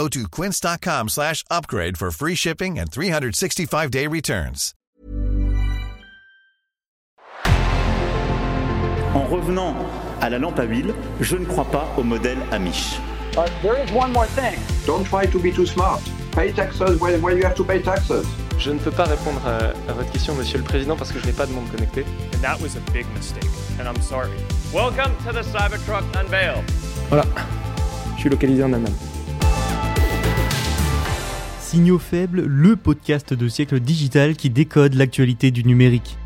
Go to quince.com slash upgrade for free shipping and 365-day returns. En revenant à la lampe à huile, je ne crois pas au modèle Amish. Uh, there is one more thing. Don't try to be too smart. Pay taxes when, when you have to pay taxes. Je ne peux pas répondre à, à votre question, Monsieur le Président, parce que je n'ai pas de monde connecté. And that was a big mistake, and I'm sorry. Welcome to the Cybertruck Unveil. Voilà, je suis localisé en Allemagne. Signaux faibles, le podcast de siècle digital qui décode l'actualité du numérique.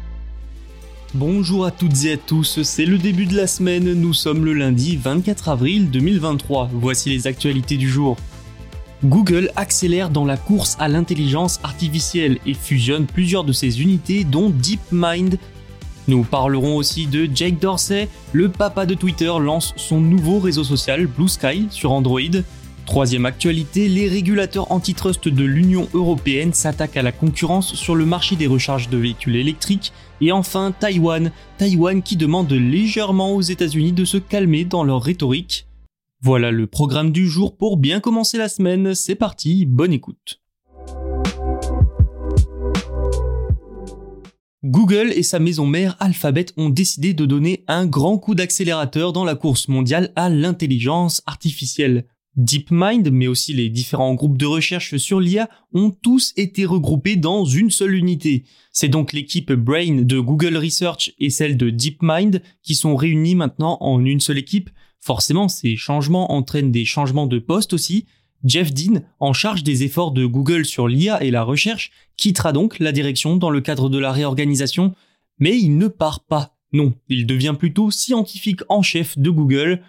Bonjour à toutes et à tous, c'est le début de la semaine, nous sommes le lundi 24 avril 2023, voici les actualités du jour. Google accélère dans la course à l'intelligence artificielle et fusionne plusieurs de ses unités dont DeepMind. Nous parlerons aussi de Jake Dorsey, le papa de Twitter lance son nouveau réseau social Blue Sky sur Android. Troisième actualité, les régulateurs antitrust de l'Union européenne s'attaquent à la concurrence sur le marché des recharges de véhicules électriques. Et enfin, Taïwan, Taïwan qui demande légèrement aux États-Unis de se calmer dans leur rhétorique. Voilà le programme du jour pour bien commencer la semaine, c'est parti, bonne écoute. Google et sa maison mère Alphabet ont décidé de donner un grand coup d'accélérateur dans la course mondiale à l'intelligence artificielle. DeepMind, mais aussi les différents groupes de recherche sur l'IA, ont tous été regroupés dans une seule unité. C'est donc l'équipe Brain de Google Research et celle de DeepMind qui sont réunies maintenant en une seule équipe. Forcément, ces changements entraînent des changements de poste aussi. Jeff Dean, en charge des efforts de Google sur l'IA et la recherche, quittera donc la direction dans le cadre de la réorganisation, mais il ne part pas. Non, il devient plutôt scientifique en chef de Google,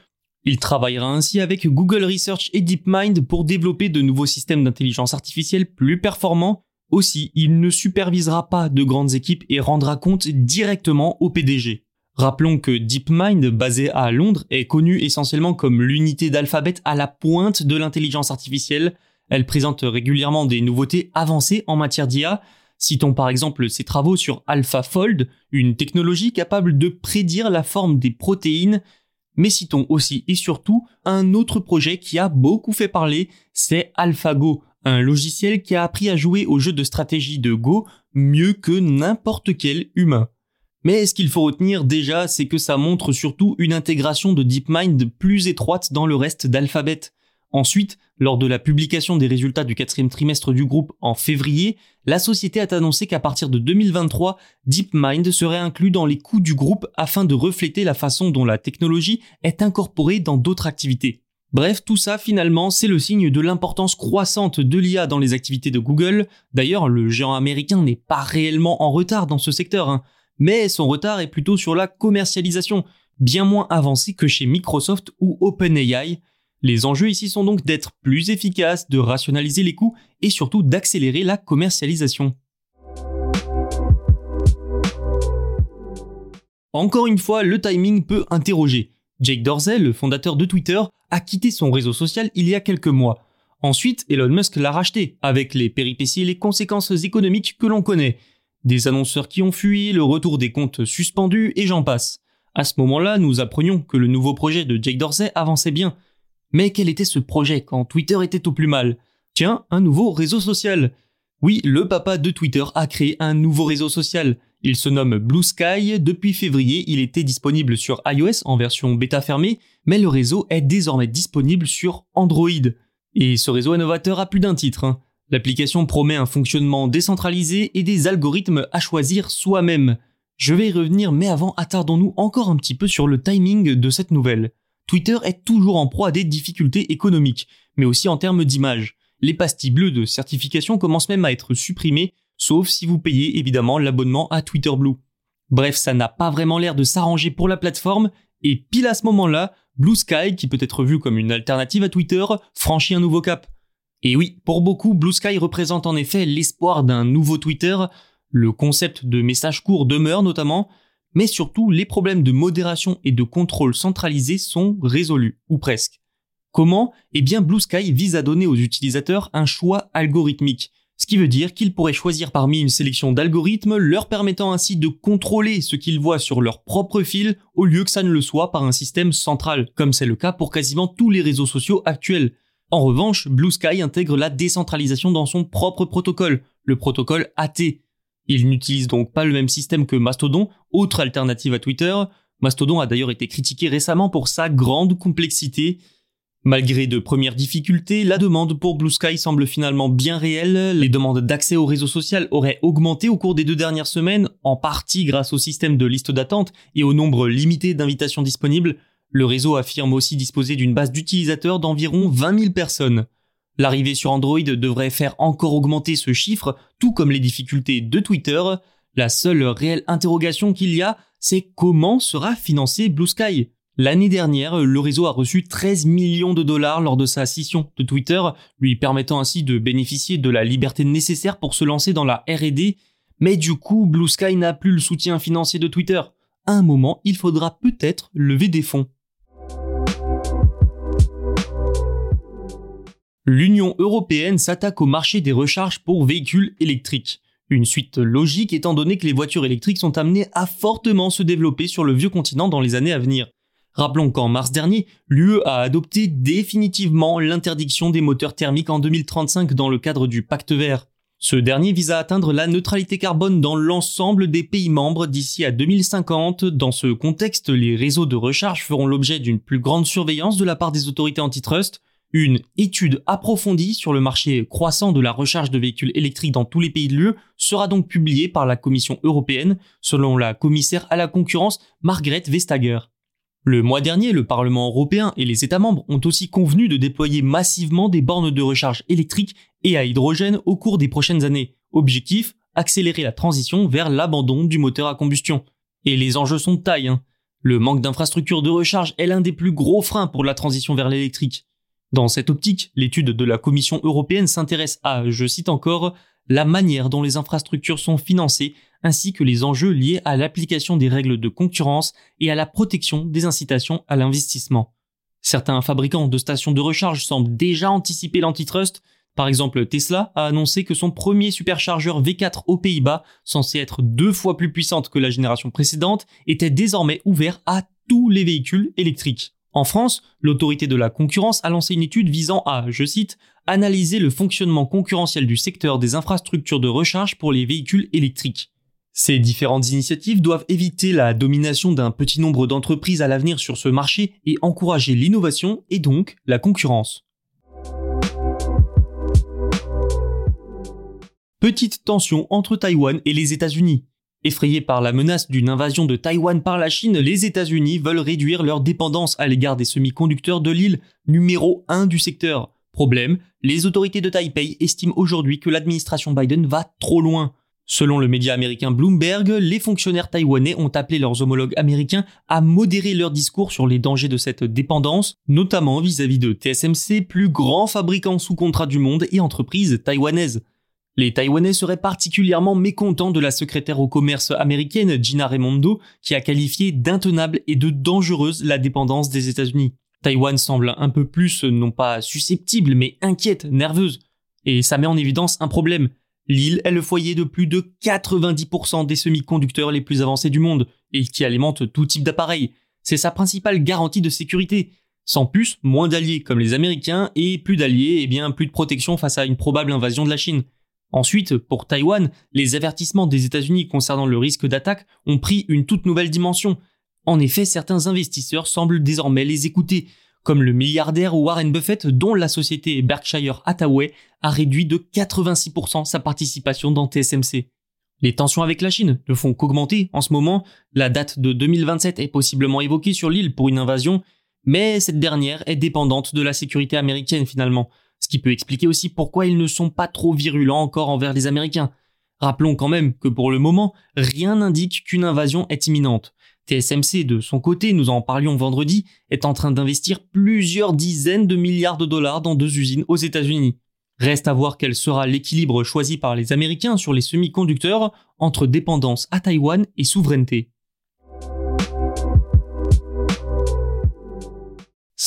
il travaillera ainsi avec Google Research et DeepMind pour développer de nouveaux systèmes d'intelligence artificielle plus performants. Aussi, il ne supervisera pas de grandes équipes et rendra compte directement au PDG. Rappelons que DeepMind, basé à Londres, est connu essentiellement comme l'unité d'Alphabet à la pointe de l'intelligence artificielle. Elle présente régulièrement des nouveautés avancées en matière d'IA. Citons par exemple ses travaux sur AlphaFold, une technologie capable de prédire la forme des protéines mais citons aussi et surtout un autre projet qui a beaucoup fait parler, c'est AlphaGo, un logiciel qui a appris à jouer au jeu de stratégie de Go mieux que n'importe quel humain. Mais ce qu'il faut retenir déjà, c'est que ça montre surtout une intégration de DeepMind plus étroite dans le reste d'Alphabet. Ensuite, lors de la publication des résultats du quatrième trimestre du groupe en février, la société a annoncé qu'à partir de 2023, DeepMind serait inclus dans les coûts du groupe afin de refléter la façon dont la technologie est incorporée dans d'autres activités. Bref, tout ça finalement, c'est le signe de l'importance croissante de l'IA dans les activités de Google. D'ailleurs, le géant américain n'est pas réellement en retard dans ce secteur, hein. mais son retard est plutôt sur la commercialisation, bien moins avancé que chez Microsoft ou OpenAI, les enjeux ici sont donc d'être plus efficaces, de rationaliser les coûts et surtout d'accélérer la commercialisation. Encore une fois, le timing peut interroger. Jake Dorsey, le fondateur de Twitter, a quitté son réseau social il y a quelques mois. Ensuite, Elon Musk l'a racheté, avec les péripéties et les conséquences économiques que l'on connaît. Des annonceurs qui ont fui, le retour des comptes suspendus et j'en passe. À ce moment-là, nous apprenions que le nouveau projet de Jake Dorsey avançait bien, mais quel était ce projet quand Twitter était au plus mal? Tiens, un nouveau réseau social. Oui, le papa de Twitter a créé un nouveau réseau social. Il se nomme Blue Sky. Depuis février, il était disponible sur iOS en version bêta fermée, mais le réseau est désormais disponible sur Android. Et ce réseau innovateur a plus d'un titre. Hein. L'application promet un fonctionnement décentralisé et des algorithmes à choisir soi-même. Je vais y revenir, mais avant, attardons-nous encore un petit peu sur le timing de cette nouvelle. Twitter est toujours en proie à des difficultés économiques, mais aussi en termes d'image. Les pastilles bleues de certification commencent même à être supprimées, sauf si vous payez évidemment l'abonnement à Twitter Blue. Bref, ça n'a pas vraiment l'air de s'arranger pour la plateforme, et pile à ce moment-là, Blue Sky, qui peut être vu comme une alternative à Twitter, franchit un nouveau cap. Et oui, pour beaucoup, Blue Sky représente en effet l'espoir d'un nouveau Twitter. Le concept de message court demeure notamment, mais surtout les problèmes de modération et de contrôle centralisé sont résolus, ou presque. Comment? Eh bien Blue Sky vise à donner aux utilisateurs un choix algorithmique, ce qui veut dire qu'ils pourraient choisir parmi une sélection d'algorithmes leur permettant ainsi de contrôler ce qu'ils voient sur leur propre fil au lieu que ça ne le soit par un système central, comme c'est le cas pour quasiment tous les réseaux sociaux actuels. En revanche, Blue Sky intègre la décentralisation dans son propre protocole, le protocole AT. Il n'utilise donc pas le même système que Mastodon, autre alternative à Twitter. Mastodon a d'ailleurs été critiqué récemment pour sa grande complexité. Malgré de premières difficultés, la demande pour Blue Sky semble finalement bien réelle. Les demandes d'accès au réseau social auraient augmenté au cours des deux dernières semaines, en partie grâce au système de liste d'attente et au nombre limité d'invitations disponibles. Le réseau affirme aussi disposer d'une base d'utilisateurs d'environ 20 000 personnes. L'arrivée sur Android devrait faire encore augmenter ce chiffre, tout comme les difficultés de Twitter. La seule réelle interrogation qu'il y a, c'est comment sera financé Blue Sky L'année dernière, le réseau a reçu 13 millions de dollars lors de sa scission de Twitter, lui permettant ainsi de bénéficier de la liberté nécessaire pour se lancer dans la R&D, mais du coup, Blue Sky n'a plus le soutien financier de Twitter. À un moment, il faudra peut-être lever des fonds. L'Union européenne s'attaque au marché des recharges pour véhicules électriques. Une suite logique étant donné que les voitures électriques sont amenées à fortement se développer sur le vieux continent dans les années à venir. Rappelons qu'en mars dernier, l'UE a adopté définitivement l'interdiction des moteurs thermiques en 2035 dans le cadre du pacte vert. Ce dernier vise à atteindre la neutralité carbone dans l'ensemble des pays membres d'ici à 2050. Dans ce contexte, les réseaux de recharge feront l'objet d'une plus grande surveillance de la part des autorités antitrust, une étude approfondie sur le marché croissant de la recharge de véhicules électriques dans tous les pays de l'UE sera donc publiée par la Commission européenne, selon la commissaire à la concurrence Margrethe Vestager. Le mois dernier, le Parlement européen et les États membres ont aussi convenu de déployer massivement des bornes de recharge électriques et à hydrogène au cours des prochaines années. Objectif accélérer la transition vers l'abandon du moteur à combustion. Et les enjeux sont de taille. Hein. Le manque d'infrastructures de recharge est l'un des plus gros freins pour la transition vers l'électrique. Dans cette optique, l'étude de la Commission européenne s'intéresse à, je cite encore, la manière dont les infrastructures sont financées ainsi que les enjeux liés à l'application des règles de concurrence et à la protection des incitations à l'investissement. Certains fabricants de stations de recharge semblent déjà anticiper l'antitrust. Par exemple, Tesla a annoncé que son premier superchargeur V4 aux Pays-Bas, censé être deux fois plus puissante que la génération précédente, était désormais ouvert à tous les véhicules électriques. En France, l'autorité de la concurrence a lancé une étude visant à, je cite, analyser le fonctionnement concurrentiel du secteur des infrastructures de recharge pour les véhicules électriques. Ces différentes initiatives doivent éviter la domination d'un petit nombre d'entreprises à l'avenir sur ce marché et encourager l'innovation et donc la concurrence. Petite tension entre Taïwan et les États-Unis. Effrayés par la menace d'une invasion de Taïwan par la Chine, les États-Unis veulent réduire leur dépendance à l'égard des semi-conducteurs de l'île numéro 1 du secteur. Problème, les autorités de Taipei estiment aujourd'hui que l'administration Biden va trop loin. Selon le média américain Bloomberg, les fonctionnaires taïwanais ont appelé leurs homologues américains à modérer leur discours sur les dangers de cette dépendance, notamment vis-à-vis de TSMC, plus grand fabricant sous contrat du monde et entreprise taïwanaise. Les Taïwanais seraient particulièrement mécontents de la secrétaire au commerce américaine Gina Raimondo, qui a qualifié d'intenable et de dangereuse la dépendance des États-Unis. Taïwan semble un peu plus, non pas susceptible, mais inquiète, nerveuse. Et ça met en évidence un problème. L'île est le foyer de plus de 90% des semi-conducteurs les plus avancés du monde, et qui alimente tout type d'appareils. C'est sa principale garantie de sécurité. Sans plus, moins d'alliés comme les Américains, et plus d'alliés, et eh bien plus de protection face à une probable invasion de la Chine. Ensuite, pour Taïwan, les avertissements des États-Unis concernant le risque d'attaque ont pris une toute nouvelle dimension. En effet, certains investisseurs semblent désormais les écouter, comme le milliardaire Warren Buffett dont la société Berkshire Hathaway a réduit de 86% sa participation dans TSMC. Les tensions avec la Chine ne font qu'augmenter en ce moment, la date de 2027 est possiblement évoquée sur l'île pour une invasion, mais cette dernière est dépendante de la sécurité américaine finalement, ce qui peut expliquer aussi pourquoi ils ne sont pas trop virulents encore envers les Américains. Rappelons quand même que pour le moment, rien n'indique qu'une invasion est imminente. TSMC, de son côté, nous en parlions vendredi, est en train d'investir plusieurs dizaines de milliards de dollars dans deux usines aux États-Unis. Reste à voir quel sera l'équilibre choisi par les Américains sur les semi-conducteurs entre dépendance à Taïwan et souveraineté.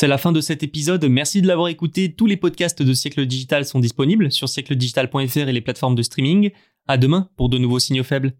C'est la fin de cet épisode, merci de l'avoir écouté. Tous les podcasts de Siècle Digital sont disponibles sur siècledigital.fr et les plateformes de streaming. À demain pour de nouveaux signaux faibles.